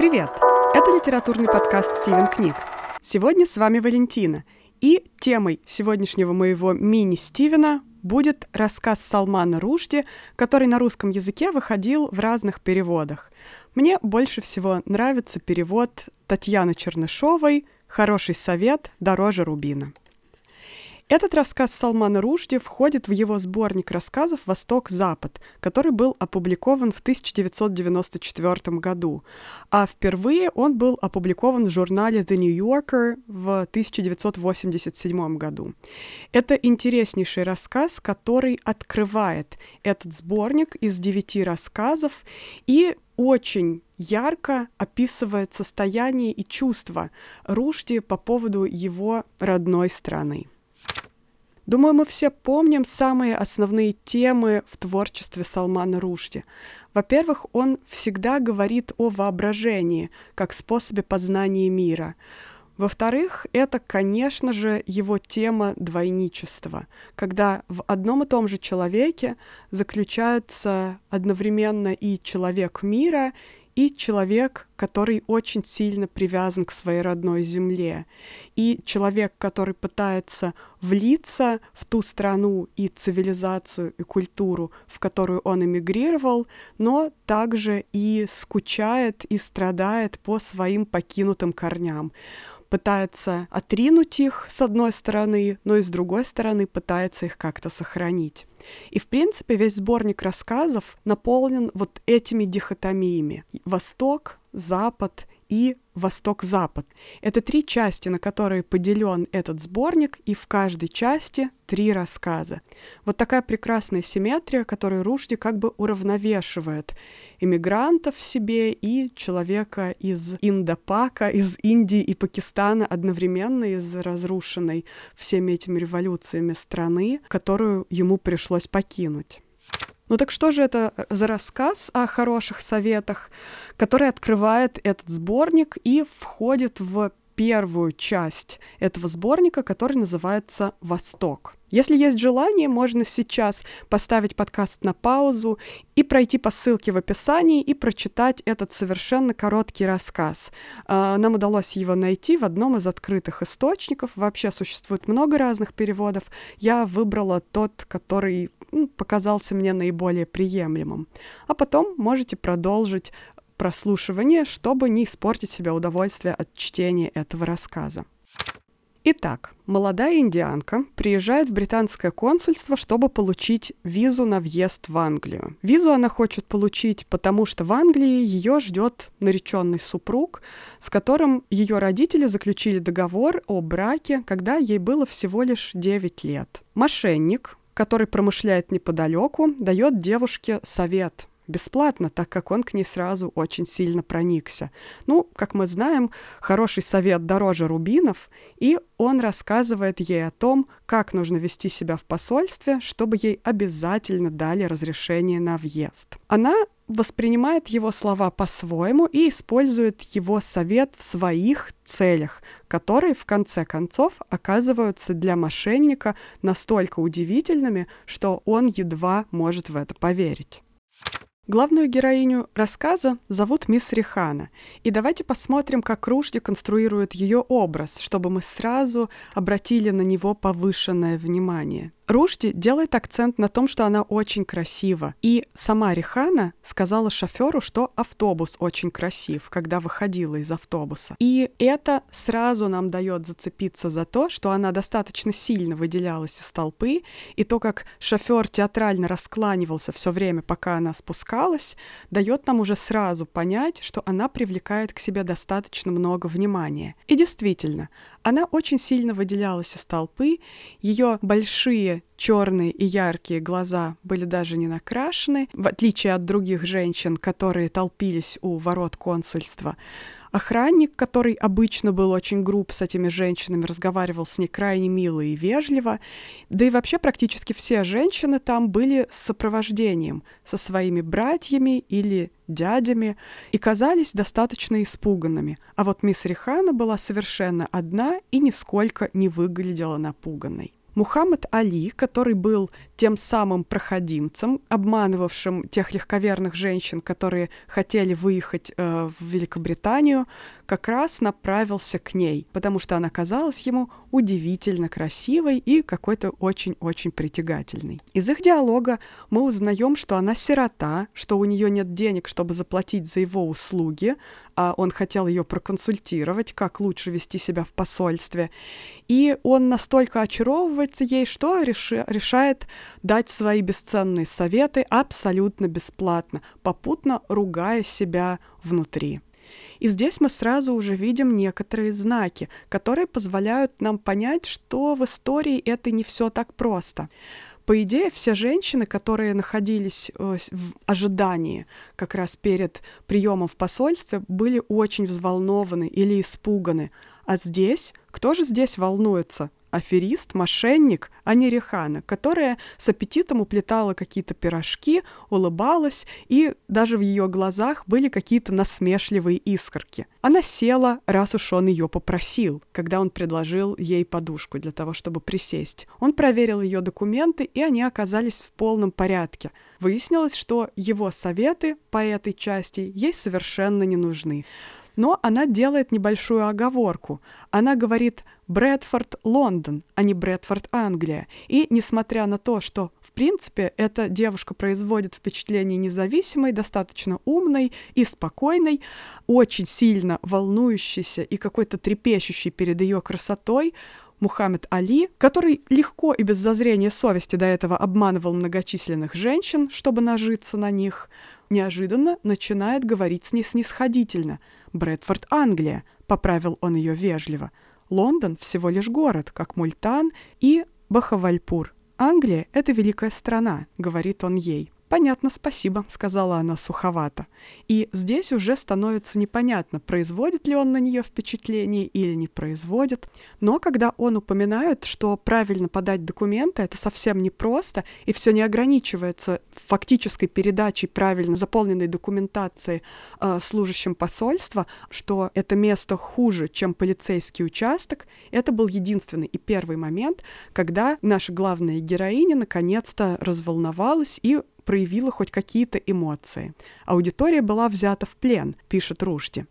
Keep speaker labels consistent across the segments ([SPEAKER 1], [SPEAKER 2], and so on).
[SPEAKER 1] Привет! Это литературный подкаст «Стивен книг». Сегодня с вами Валентина, и темой сегодняшнего моего мини-Стивена будет рассказ Салмана Ружди, который на русском языке выходил в разных переводах. Мне больше всего нравится перевод Татьяны Чернышовой «Хороший совет дороже рубина». Этот рассказ Салмана Ружди входит в его сборник рассказов «Восток-Запад», который был опубликован в 1994 году, а впервые он был опубликован в журнале The New Yorker в 1987 году. Это интереснейший рассказ, который открывает этот сборник из девяти рассказов и очень ярко описывает состояние и чувства Ружди по поводу его родной страны. Думаю, мы все помним самые основные темы в творчестве Салмана Рушди. Во-первых, он всегда говорит о воображении как способе познания мира. Во-вторых, это, конечно же, его тема двойничества, когда в одном и том же человеке заключаются одновременно и человек мира, и человек, который очень сильно привязан к своей родной земле, и человек, который пытается влиться в ту страну и цивилизацию и культуру, в которую он эмигрировал, но также и скучает и страдает по своим покинутым корням пытается отринуть их с одной стороны, но и с другой стороны пытается их как-то сохранить. И, в принципе, весь сборник рассказов наполнен вот этими дихотомиями. Восток, Запад и Восток-Запад. Это три части, на которые поделен этот сборник, и в каждой части три рассказа. Вот такая прекрасная симметрия, которую Рушди как бы уравновешивает иммигрантов в себе и человека из Индопака, из Индии и Пакистана одновременно из разрушенной всеми этими революциями страны, которую ему пришлось покинуть. Ну так что же это э, за рассказ о хороших советах, который открывает этот сборник и входит в первую часть этого сборника, который называется «Восток». Если есть желание, можно сейчас поставить подкаст на паузу и пройти по ссылке в описании и прочитать этот совершенно короткий рассказ. А, нам удалось его найти в одном из открытых источников. Вообще существует много разных переводов. Я выбрала тот, который показался мне наиболее приемлемым. А потом можете продолжить прослушивание, чтобы не испортить себе удовольствие от чтения этого рассказа. Итак, молодая индианка приезжает в британское консульство, чтобы получить визу на въезд в Англию. Визу она хочет получить, потому что в Англии ее ждет нареченный супруг, с которым ее родители заключили договор о браке, когда ей было всего лишь 9 лет. Мошенник, который промышляет неподалеку, дает девушке совет бесплатно, так как он к ней сразу очень сильно проникся. Ну, как мы знаем, хороший совет дороже рубинов, и он рассказывает ей о том, как нужно вести себя в посольстве, чтобы ей обязательно дали разрешение на въезд. Она воспринимает его слова по-своему и использует его совет в своих целях, которые в конце концов оказываются для мошенника настолько удивительными, что он едва может в это поверить. Главную героиню рассказа зовут мисс Рихана. И давайте посмотрим, как Рушди конструирует ее образ, чтобы мы сразу обратили на него повышенное внимание. Рушди делает акцент на том, что она очень красива. И сама Рихана сказала шоферу, что автобус очень красив, когда выходила из автобуса. И это сразу нам дает зацепиться за то, что она достаточно сильно выделялась из толпы, и то, как шофер театрально раскланивался все время, пока она спускалась, дает нам уже сразу понять, что она привлекает к себе достаточно много внимания. И действительно, она очень сильно выделялась из толпы, ее большие черные и яркие глаза были даже не накрашены, в отличие от других женщин, которые толпились у ворот консульства. Охранник, который обычно был очень груб с этими женщинами, разговаривал с ней крайне мило и вежливо. Да и вообще практически все женщины там были с сопровождением, со своими братьями или дядями, и казались достаточно испуганными. А вот мисс Рихана была совершенно одна и нисколько не выглядела напуганной. Мухаммад Али, который был тем самым проходимцем, обманывавшим тех легковерных женщин, которые хотели выехать э, в Великобританию, как раз направился к ней, потому что она казалась ему удивительно красивой и какой-то очень-очень притягательной. Из их диалога мы узнаем, что она сирота, что у нее нет денег, чтобы заплатить за его услуги, а он хотел ее проконсультировать, как лучше вести себя в посольстве. И он настолько очаровывается ей, что реши, решает дать свои бесценные советы абсолютно бесплатно, попутно ругая себя внутри. И здесь мы сразу уже видим некоторые знаки, которые позволяют нам понять, что в истории это не все так просто. По идее, все женщины, которые находились э, в ожидании как раз перед приемом в посольстве, были очень взволнованы или испуганы. А здесь, кто же здесь волнуется? Аферист, мошенник, а не Рехана, которая с аппетитом уплетала какие-то пирожки, улыбалась, и даже в ее глазах были какие-то насмешливые искорки. Она села, раз уж он ее попросил, когда он предложил ей подушку для того, чтобы присесть. Он проверил ее документы, и они оказались в полном порядке. Выяснилось, что его советы по этой части ей совершенно не нужны. Но она делает небольшую оговорку. Она говорит Брэдфорд Лондон, а не Брэдфорд Англия. И несмотря на то, что в принципе эта девушка производит впечатление независимой, достаточно умной и спокойной, очень сильно волнующейся и какой-то трепещущей перед ее красотой, Мухаммед Али, который легко и без зазрения совести до этого обманывал многочисленных женщин, чтобы нажиться на них, неожиданно начинает говорить с ней снисходительно – Брэдфорд, Англия, поправил он ее вежливо. Лондон всего лишь город, как Мультан и Бахавальпур. Англия — это великая страна, говорит он ей. «Понятно, спасибо», — сказала она суховато. И здесь уже становится непонятно, производит ли он на нее впечатление или не производит. Но когда он упоминает, что правильно подать документы, это совсем непросто, и все не ограничивается фактической передачей правильно заполненной документации э, служащим посольства, что это место хуже, чем полицейский участок, это был единственный и первый момент, когда наша главная героиня наконец-то разволновалась и проявила хоть какие-то эмоции. Аудитория была взята в плен, пишет Рушди.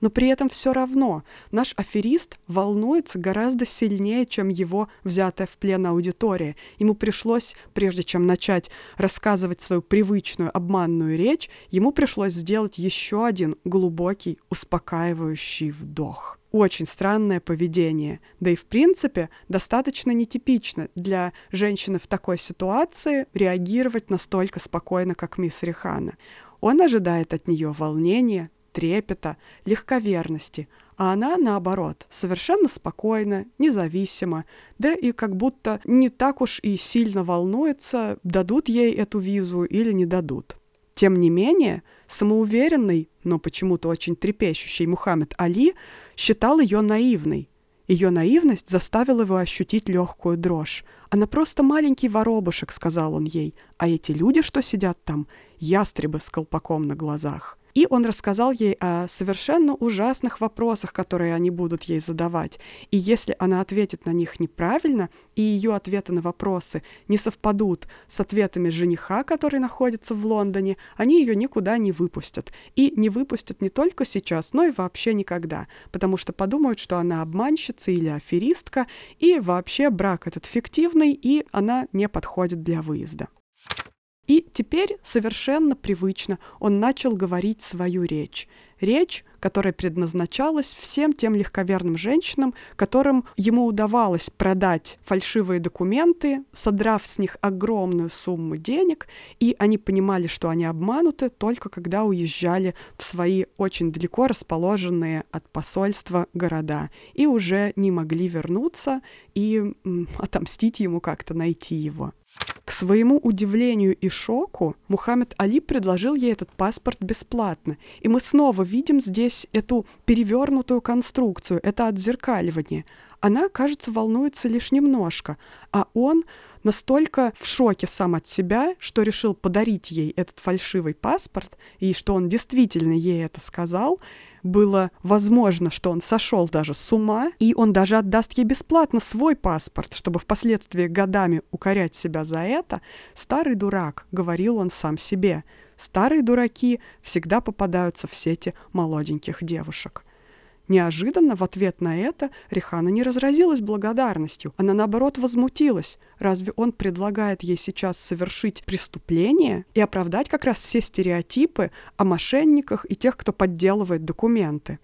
[SPEAKER 1] Но при этом все равно наш аферист волнуется гораздо сильнее, чем его взятая в плен аудитория. Ему пришлось, прежде чем начать рассказывать свою привычную обманную речь, ему пришлось сделать еще один глубокий, успокаивающий вдох очень странное поведение. Да и в принципе достаточно нетипично для женщины в такой ситуации реагировать настолько спокойно, как мисс Рихана. Он ожидает от нее волнения, трепета, легковерности, а она, наоборот, совершенно спокойна, независима, да и как будто не так уж и сильно волнуется, дадут ей эту визу или не дадут. Тем не менее, самоуверенный, но почему-то очень трепещущий Мухаммед Али считал ее наивной. Ее наивность заставила его ощутить легкую дрожь. «Она просто маленький воробушек», — сказал он ей, «а эти люди, что сидят там, ястребы с колпаком на глазах». И он рассказал ей о совершенно ужасных вопросах, которые они будут ей задавать. И если она ответит на них неправильно, и ее ответы на вопросы не совпадут с ответами жениха, который находится в Лондоне, они ее никуда не выпустят. И не выпустят не только сейчас, но и вообще никогда, потому что подумают, что она обманщица или аферистка, и вообще брак этот фиктивный, и она не подходит для выезда. И теперь совершенно привычно он начал говорить свою речь. Речь, которая предназначалась всем тем легковерным женщинам, которым ему удавалось продать фальшивые документы, содрав с них огромную сумму денег, и они понимали, что они обмануты только когда уезжали в свои очень далеко расположенные от посольства города и уже не могли вернуться и м, отомстить ему как-то, найти его. К своему удивлению и шоку Мухаммед Али предложил ей этот паспорт бесплатно. И мы снова видим здесь эту перевернутую конструкцию, это отзеркаливание. Она, кажется, волнуется лишь немножко, а он настолько в шоке сам от себя, что решил подарить ей этот фальшивый паспорт, и что он действительно ей это сказал, было возможно, что он сошел даже с ума, и он даже отдаст ей бесплатно свой паспорт, чтобы впоследствии годами укорять себя за это, старый дурак, говорил он сам себе. Старые дураки всегда попадаются в сети молоденьких девушек. Неожиданно в ответ на это Рихана не разразилась благодарностью. Она, наоборот, возмутилась. Разве он предлагает ей сейчас совершить преступление и оправдать как раз все стереотипы о мошенниках и тех, кто подделывает документы?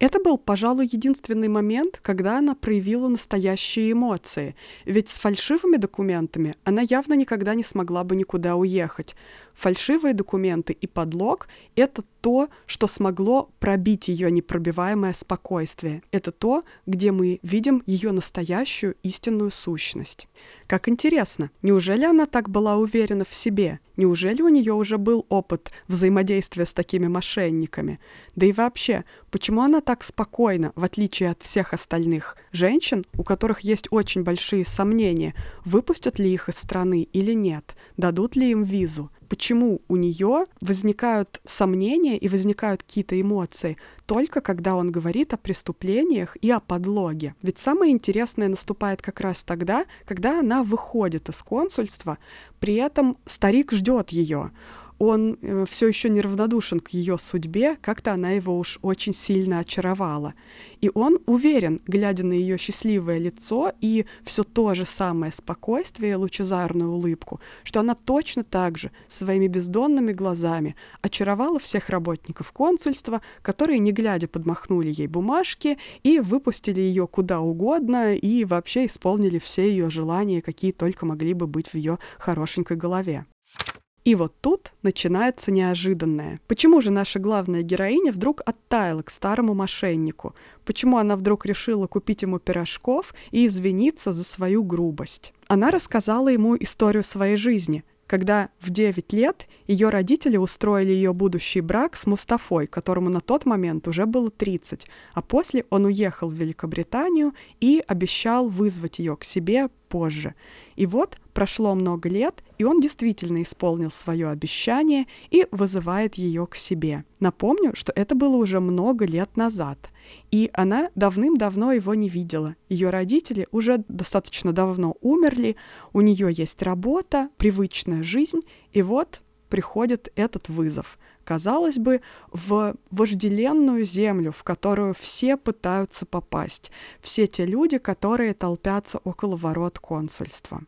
[SPEAKER 1] Это был, пожалуй, единственный момент, когда она проявила настоящие эмоции. Ведь с фальшивыми документами она явно никогда не смогла бы никуда уехать. Фальшивые документы и подлог — это то, что смогло пробить ее непробиваемое спокойствие. Это то, где мы видим ее настоящую истинную сущность. Как интересно, неужели она так была уверена в себе? Неужели у нее уже был опыт взаимодействия с такими мошенниками? Да и вообще, почему она так спокойна, в отличие от всех остальных женщин, у которых есть очень большие сомнения, выпустят ли их из страны или нет, дадут ли им визу? Почему у нее возникают сомнения и возникают какие-то эмоции только когда он говорит о преступлениях и о подлоге. Ведь самое интересное наступает как раз тогда, когда она выходит из консульства, при этом старик ждет ее он э, все еще неравнодушен к ее судьбе, как-то она его уж очень сильно очаровала. И он уверен, глядя на ее счастливое лицо и все то же самое спокойствие и лучезарную улыбку, что она точно так же своими бездонными глазами очаровала всех работников консульства, которые, не глядя, подмахнули ей бумажки и выпустили ее куда угодно и вообще исполнили все ее желания, какие только могли бы быть в ее хорошенькой голове. И вот тут начинается неожиданное. Почему же наша главная героиня вдруг оттаяла к старому мошеннику? Почему она вдруг решила купить ему пирожков и извиниться за свою грубость? Она рассказала ему историю своей жизни, когда в 9 лет ее родители устроили ее будущий брак с Мустафой, которому на тот момент уже было 30, а после он уехал в Великобританию и обещал вызвать ее к себе позже. И вот прошло много лет, и он действительно исполнил свое обещание и вызывает ее к себе. Напомню, что это было уже много лет назад — и она давным-давно его не видела. Ее родители уже достаточно давно умерли, у нее есть работа, привычная жизнь, и вот приходит этот вызов. Казалось бы, в вожделенную землю, в которую все пытаются попасть, все те люди, которые толпятся около ворот консульства.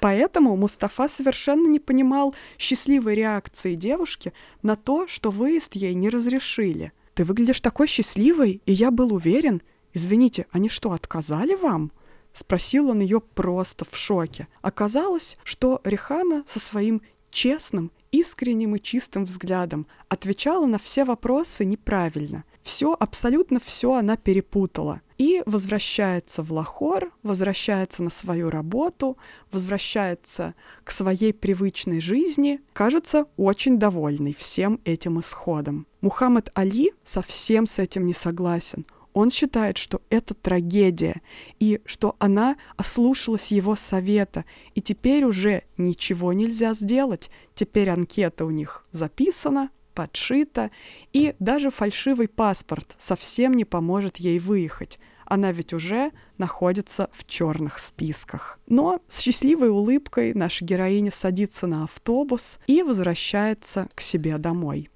[SPEAKER 1] Поэтому Мустафа совершенно не понимал счастливой реакции девушки на то, что выезд ей не разрешили – ты выглядишь такой счастливой, и я был уверен. Извините, они что, отказали вам?» Спросил он ее просто в шоке. Оказалось, что Рихана со своим честным, искренним и чистым взглядом отвечала на все вопросы неправильно. Все, абсолютно все она перепутала. И возвращается в Лахор, возвращается на свою работу, возвращается к своей привычной жизни, кажется, очень довольный всем этим исходом. Мухаммед Али совсем с этим не согласен. Он считает, что это трагедия, и что она ослушалась его совета, и теперь уже ничего нельзя сделать. Теперь анкета у них записана, подшита, и даже фальшивый паспорт совсем не поможет ей выехать она ведь уже находится в черных списках. Но с счастливой улыбкой наша героиня садится на автобус и возвращается к себе домой.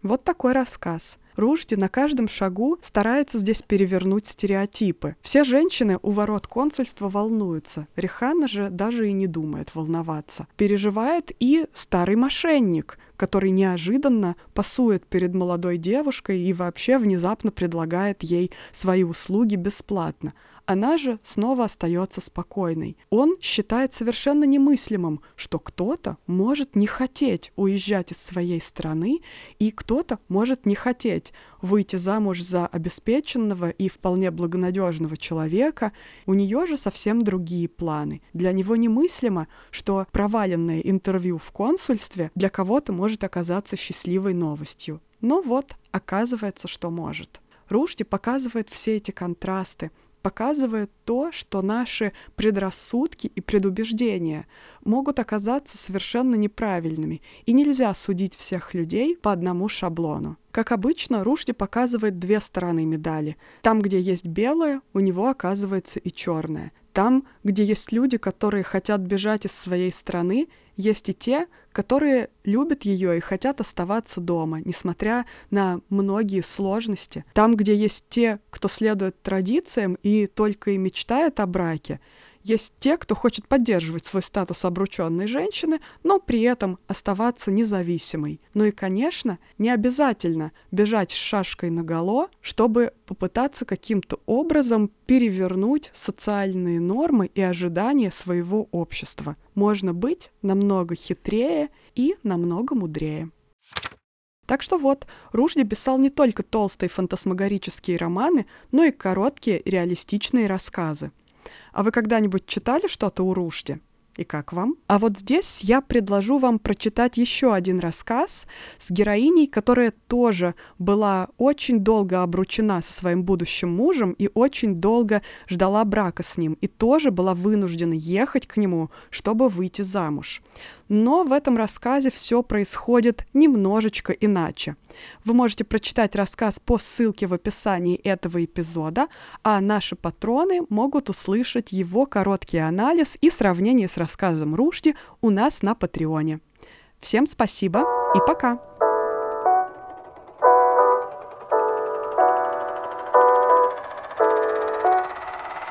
[SPEAKER 1] Вот такой рассказ. Ружди на каждом шагу старается здесь перевернуть стереотипы. Все женщины у ворот консульства волнуются. Рихана же даже и не думает волноваться. Переживает и старый мошенник, который неожиданно пасует перед молодой девушкой и вообще внезапно предлагает ей свои услуги бесплатно. Она же снова остается спокойной. Он считает совершенно немыслимым, что кто-то может не хотеть уезжать из своей страны, и кто-то может не хотеть выйти замуж за обеспеченного и вполне благонадежного человека. У нее же совсем другие планы. Для него немыслимо, что проваленное интервью в консульстве для кого-то может оказаться счастливой новостью. Но вот, оказывается, что может. Рушди показывает все эти контрасты, показывает то, что наши предрассудки и предубеждения могут оказаться совершенно неправильными, и нельзя судить всех людей по одному шаблону. Как обычно, Рушди показывает две стороны медали. Там, где есть белое, у него оказывается и черное. Там, где есть люди, которые хотят бежать из своей страны, есть и те, которые любят ее и хотят оставаться дома, несмотря на многие сложности. Там, где есть те, кто следует традициям и только и мечтает о браке, есть те, кто хочет поддерживать свой статус обрученной женщины, но при этом оставаться независимой. Ну и, конечно, не обязательно бежать с шашкой наголо, чтобы попытаться каким-то образом перевернуть социальные нормы и ожидания своего общества. Можно быть намного хитрее и намного мудрее. Так что вот, Ружди писал не только толстые фантасмагорические романы, но и короткие реалистичные рассказы. А вы когда-нибудь читали что-то у Рушди? И как вам? А вот здесь я предложу вам прочитать еще один рассказ с героиней, которая тоже была очень долго обручена со своим будущим мужем и очень долго ждала брака с ним, и тоже была вынуждена ехать к нему, чтобы выйти замуж. Но в этом рассказе все происходит немножечко иначе. Вы можете прочитать рассказ по ссылке в описании этого эпизода, а наши патроны могут услышать его короткий анализ и сравнение с рассказом Рушди у нас на Патреоне. Всем спасибо и пока!